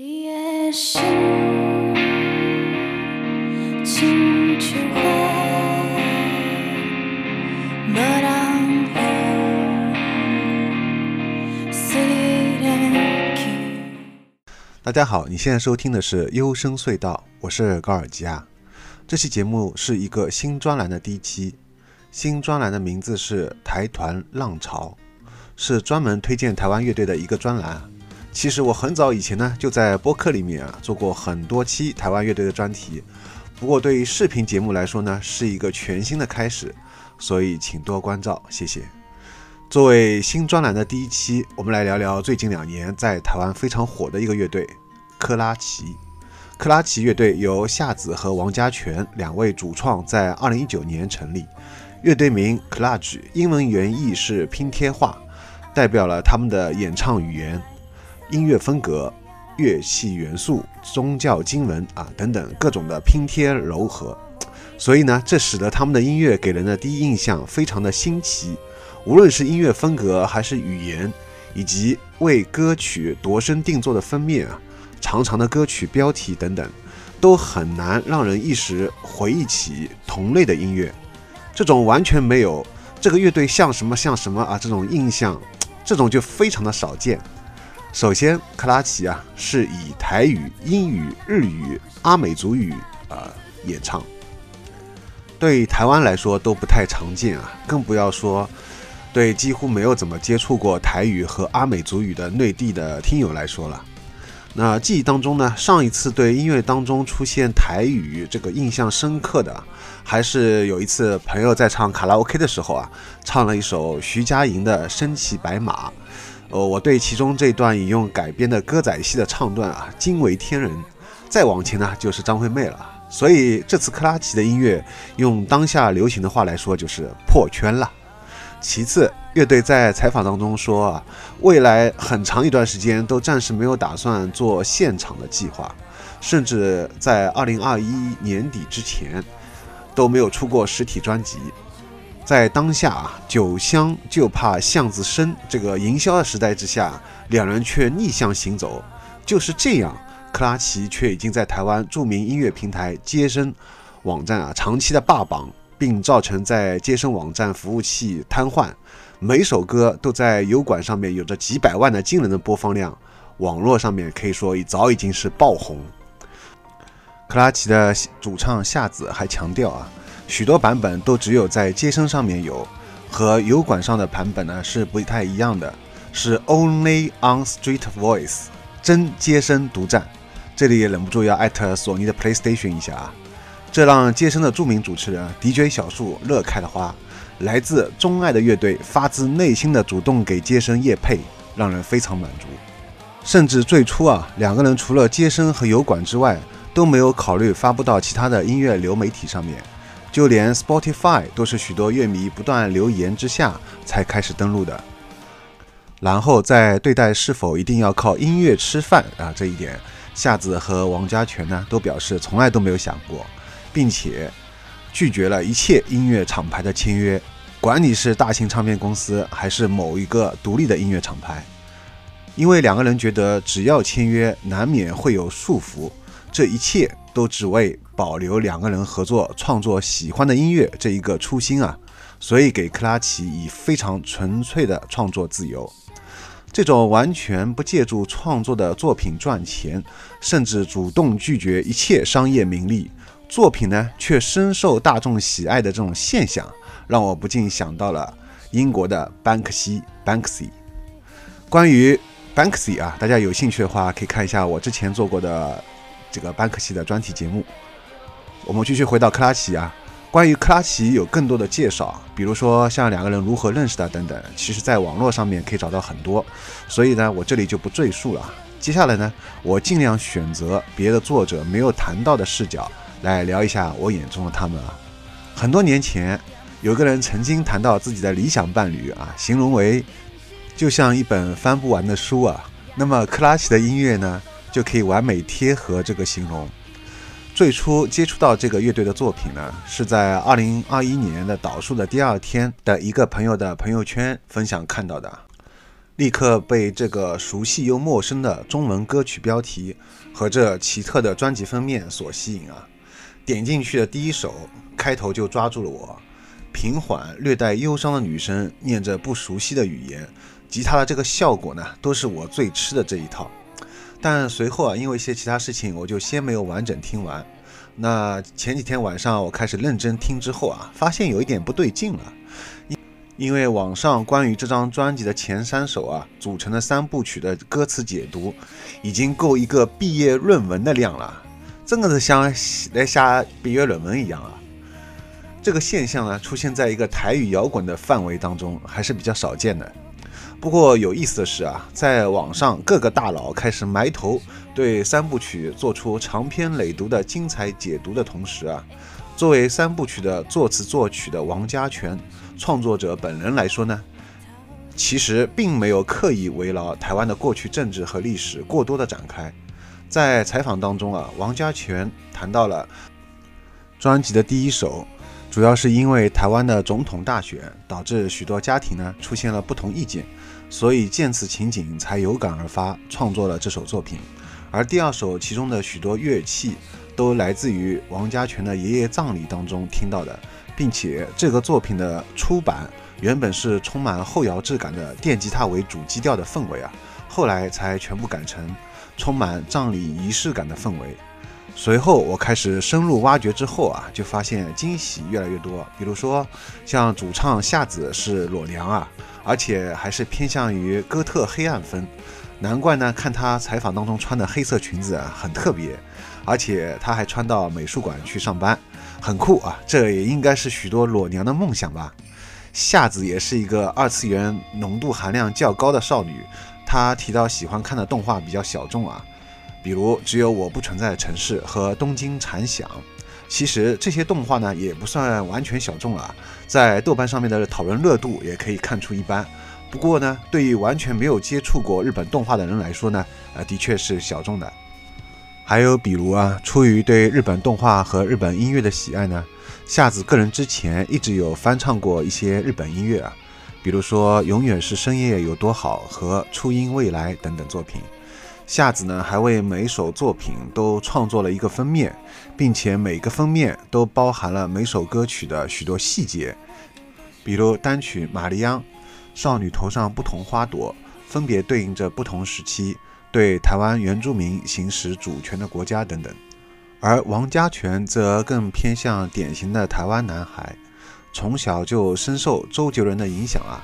你的心，亲像花，无人晓，随然去。大家好，你现在收听的是优声隧道，我是高尔基啊。这期节目是一个新专栏的第一期，新专栏的名字是“台团浪潮”，是专门推荐台湾乐队的一个专栏。其实我很早以前呢，就在播客里面啊做过很多期台湾乐队的专题，不过对于视频节目来说呢，是一个全新的开始，所以请多关照，谢谢。作为新专栏的第一期，我们来聊聊最近两年在台湾非常火的一个乐队——克拉奇。克拉奇乐队由夏子和王家泉两位主创在2019年成立，乐队名 Clutch，英文原意是拼贴画，代表了他们的演唱语言、音乐风格、乐器元素、宗教经文啊等等各种的拼贴糅合。所以呢，这使得他们的音乐给人的第一印象非常的新奇，无论是音乐风格还是语言，以及为歌曲度身定做的封面啊。长长的歌曲标题等等，都很难让人一时回忆起同类的音乐。这种完全没有这个乐队像什么像什么啊这种印象，这种就非常的少见。首先，克拉奇啊是以台语、英语、日语、阿美族语啊演唱，对台湾来说都不太常见啊，更不要说对几乎没有怎么接触过台语和阿美族语的内地的听友来说了。那记忆当中呢，上一次对音乐当中出现台语这个印象深刻的，还是有一次朋友在唱卡拉 OK 的时候啊，唱了一首徐佳莹的《身骑白马》，呃，我对其中这段引用改编的歌仔戏的唱段啊，惊为天人。再往前呢，就是张惠妹了。所以这次克拉奇的音乐，用当下流行的话来说，就是破圈了。其次，乐队在采访当中说啊，未来很长一段时间都暂时没有打算做现场的计划，甚至在二零二一年底之前都没有出过实体专辑。在当下啊，酒香就怕巷子深这个营销的时代之下，两人却逆向行走。就是这样，克拉奇却已经在台湾著名音乐平台接生网站啊长期的霸榜。并造成在接生网站服务器瘫痪，每首歌都在油管上面有着几百万的惊人的播放量，网络上面可以说已早已经是爆红。克拉奇的主唱夏子还强调啊，许多版本都只有在接生上面有，和油管上的版本呢是不太一样的，是 Only on Street Voice，真接生独占。这里也忍不住要艾特索尼的 PlayStation 一下啊。这让接生的著名主持人 DJ 小树乐开了花。来自钟爱的乐队发自内心的主动给接生夜配，让人非常满足。甚至最初啊，两个人除了接生和油管之外，都没有考虑发布到其他的音乐流媒体上面，就连 Spotify 都是许多乐迷不断留言之下才开始登录的。然后在对待是否一定要靠音乐吃饭啊这一点，夏子和王家泉呢都表示从来都没有想过。并且拒绝了一切音乐厂牌的签约，管你是大型唱片公司还是某一个独立的音乐厂牌，因为两个人觉得只要签约，难免会有束缚，这一切都只为保留两个人合作创作喜欢的音乐这一个初心啊，所以给克拉奇以非常纯粹的创作自由，这种完全不借助创作的作品赚钱，甚至主动拒绝一切商业名利。作品呢，却深受大众喜爱的这种现象，让我不禁想到了英国的班克西 （Banksy）。关于 Banksy 啊，大家有兴趣的话，可以看一下我之前做过的这个班克西的专题节目。我们继续回到克拉奇啊，关于克拉奇有更多的介绍，比如说像两个人如何认识的等等，其实在网络上面可以找到很多，所以呢，我这里就不赘述了。接下来呢，我尽量选择别的作者没有谈到的视角。来聊一下我眼中的他们啊。很多年前，有个人曾经谈到自己的理想伴侣啊，形容为就像一本翻不完的书啊。那么克拉奇的音乐呢，就可以完美贴合这个形容。最初接触到这个乐队的作品呢，是在二零二一年的导数的第二天的一个朋友的朋友圈分享看到的。立刻被这个熟悉又陌生的中文歌曲标题和这奇特的专辑封面所吸引啊！点进去的第一首，开头就抓住了我。平缓、略带忧伤的女声念着不熟悉的语言，吉他的这个效果呢，都是我最吃的这一套。但随后啊，因为一些其他事情，我就先没有完整听完。那前几天晚上我开始认真听之后啊，发现有一点不对劲了。因因为网上关于这张专辑的前三首啊组成的三部曲的歌词解读，已经够一个毕业论文的量了，真的是像来写毕业论文一样啊！这个现象呢，出现在一个台语摇滚的范围当中，还是比较少见的。不过有意思的是啊，在网上各个大佬开始埋头对三部曲做出长篇累牍的精彩解读的同时啊，作为三部曲的作词作曲的王家泉。创作者本人来说呢，其实并没有刻意围绕台湾的过去政治和历史过多的展开。在采访当中啊，王家泉谈到了专辑的第一首，主要是因为台湾的总统大选导致许多家庭呢出现了不同意见，所以见此情景才有感而发创作了这首作品。而第二首其中的许多乐器都来自于王家泉的爷爷葬礼当中听到的。并且这个作品的出版原本是充满后摇质感的电吉他为主基调的氛围啊，后来才全部改成充满葬礼仪式感的氛围。随后我开始深入挖掘之后啊，就发现惊喜越来越多。比如说像主唱夏子是裸娘啊，而且还是偏向于哥特黑暗风，难怪呢，看他采访当中穿的黑色裙子啊很特别，而且他还穿到美术馆去上班。很酷啊！这也应该是许多裸娘的梦想吧。夏子也是一个二次元浓度含量较高的少女。她提到喜欢看的动画比较小众啊，比如《只有我不存在的城市》和《东京残响》。其实这些动画呢也不算完全小众了，在豆瓣上面的讨论热度也可以看出一般。不过呢，对于完全没有接触过日本动画的人来说呢，呃，的确是小众的。还有比如啊，出于对日本动画和日本音乐的喜爱呢，夏子个人之前一直有翻唱过一些日本音乐啊，比如说《永远是深夜有多好》和《初音未来》等等作品。夏子呢，还为每首作品都创作了一个封面，并且每个封面都包含了每首歌曲的许多细节，比如单曲《玛丽安》，少女头上不同花朵，分别对应着不同时期。对台湾原住民行使主权的国家等等，而王家泉则更偏向典型的台湾男孩，从小就深受周杰伦的影响啊。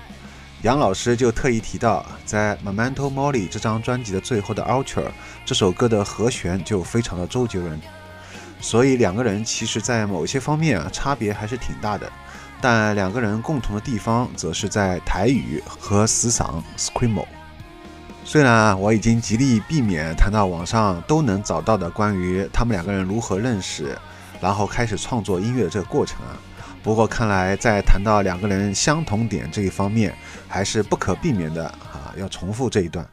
杨老师就特意提到，在《Memento Mori》这张专辑的最后的《Ultra》这首歌的和弦就非常的周杰伦，所以两个人其实在某些方面啊差别还是挺大的，但两个人共同的地方则是在台语和死嗓 Screamo。虽然啊，我已经极力避免谈到网上都能找到的关于他们两个人如何认识，然后开始创作音乐的这个过程啊，不过看来在谈到两个人相同点这一方面，还是不可避免的啊，要重复这一段。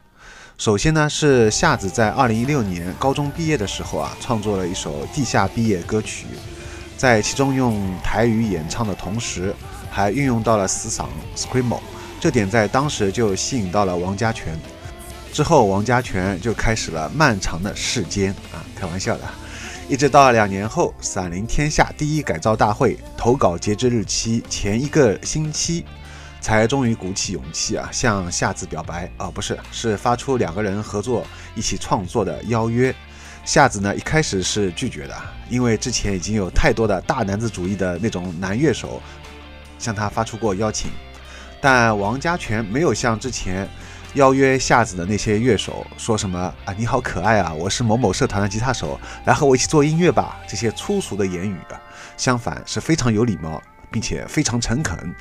首先呢，是夏子在二零一六年高中毕业的时候啊，创作了一首地下毕业歌曲，在其中用台语演唱的同时，还运用到了死嗓 scream，这点在当时就吸引到了王家泉。之后，王家泉就开始了漫长的世间啊，开玩笑的，一直到两年后，《散灵天下》第一改造大会投稿截止日期前一个星期，才终于鼓起勇气啊，向夏子表白啊，不是，是发出两个人合作一起创作的邀约。夏子呢，一开始是拒绝的，因为之前已经有太多的大男子主义的那种男乐手向他发出过邀请，但王家泉没有像之前。邀约夏子的那些乐手说什么啊？你好可爱啊！我是某某社团的吉他手，来和我一起做音乐吧。这些粗俗的言语啊，相反是非常有礼貌，并且非常诚恳。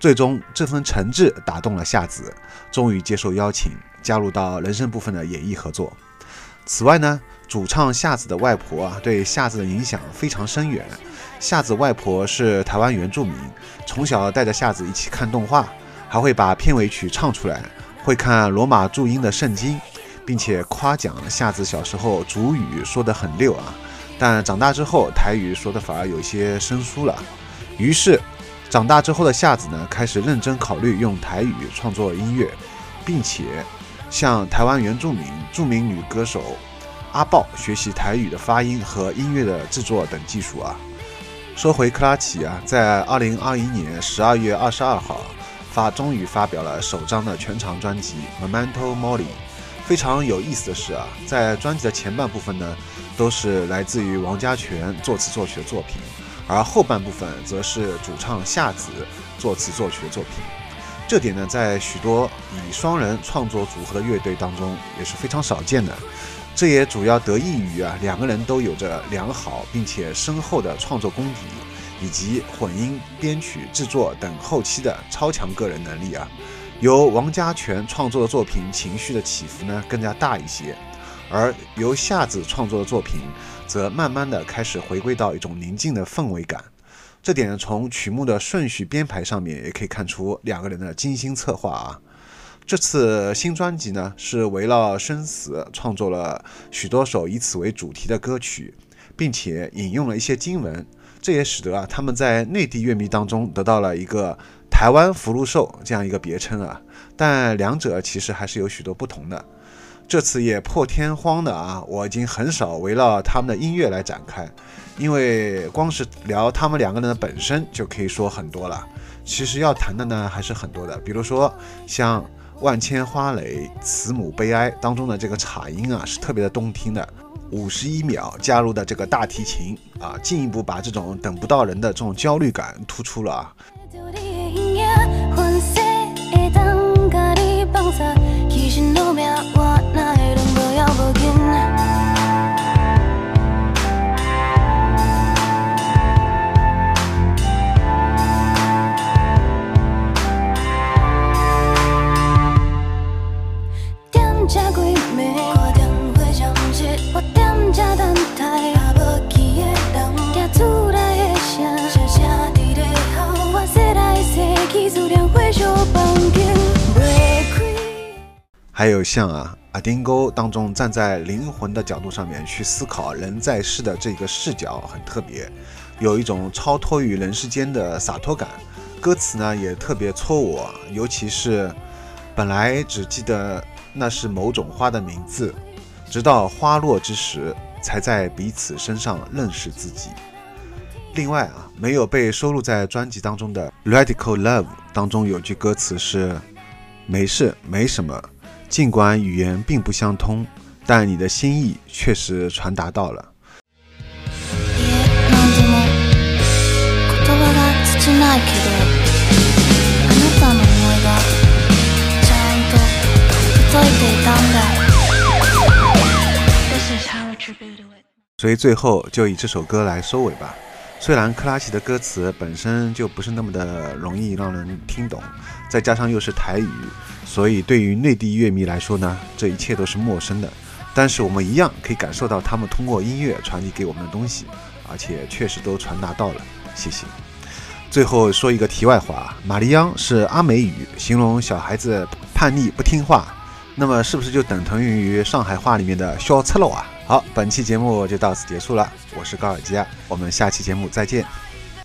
最终，这份诚挚打动了夏子，终于接受邀请，加入到人声部分的演绎合作。此外呢，主唱夏子的外婆啊，对夏子的影响非常深远。夏子外婆是台湾原住民，从小带着夏子一起看动画，还会把片尾曲唱出来。会看罗马注音的圣经，并且夸奖夏子小时候主语说得很溜啊，但长大之后台语说的反而有些生疏了。于是，长大之后的夏子呢，开始认真考虑用台语创作音乐，并且向台湾原住民著名女歌手阿豹学习台语的发音和音乐的制作等技术啊。说回克拉奇啊，在二零二一年十二月二十二号发终于发表了首张的全长专辑《Memento Mori》。非常有意思的是啊，在专辑的前半部分呢，都是来自于王家泉作词作曲的作品，而后半部分则是主唱夏子作词作曲的作品。这点呢，在许多以双人创作组合的乐队当中也是非常少见的。这也主要得益于啊，两个人都有着良好并且深厚的创作功底，以及混音、编曲、制作等后期的超强个人能力啊。由王家泉创作的作品情绪的起伏呢更加大一些，而由夏子创作的作品则慢慢的开始回归到一种宁静的氛围感。这点从曲目的顺序编排上面也可以看出两个人的精心策划啊。这次新专辑呢是围绕生死创作了许多首以此为主题的歌曲，并且引用了一些经文，这也使得啊他们在内地乐迷当中得到了一个。台湾福禄寿这样一个别称啊，但两者其实还是有许多不同的。这次也破天荒的啊，我已经很少围绕他们的音乐来展开，因为光是聊他们两个人的本身就可以说很多了。其实要谈的呢还是很多的，比如说像《万千花蕾慈母悲哀》当中的这个镲音啊，是特别的动听的。五十一秒加入的这个大提琴啊，进一步把这种等不到人的这种焦虑感突出了啊。还有像啊阿丁沟当中站在灵魂的角度上面去思考人在世的这个视角很特别，有一种超脱于人世间的洒脱感。歌词呢也特别戳我，尤其是本来只记得那是某种花的名字，直到花落之时才在彼此身上认识自己。另外啊，没有被收录在专辑当中的《Radical Love》当中有句歌词是：没事，没什么。尽管语言并不相通，但你的心意确实传达到了。所以最后就以这首歌来收尾吧。虽然克拉奇的歌词本身就不是那么的容易让人听懂，再加上又是台语。所以，对于内地乐迷来说呢，这一切都是陌生的。但是我们一样可以感受到他们通过音乐传递给我们的东西，而且确实都传达到了。谢谢。最后说一个题外话，玛丽央是阿美语，形容小孩子叛逆不听话，那么是不是就等同于上海话里面的小赤佬啊？好，本期节目就到此结束了，我是高尔基亚，我们下期节目再见。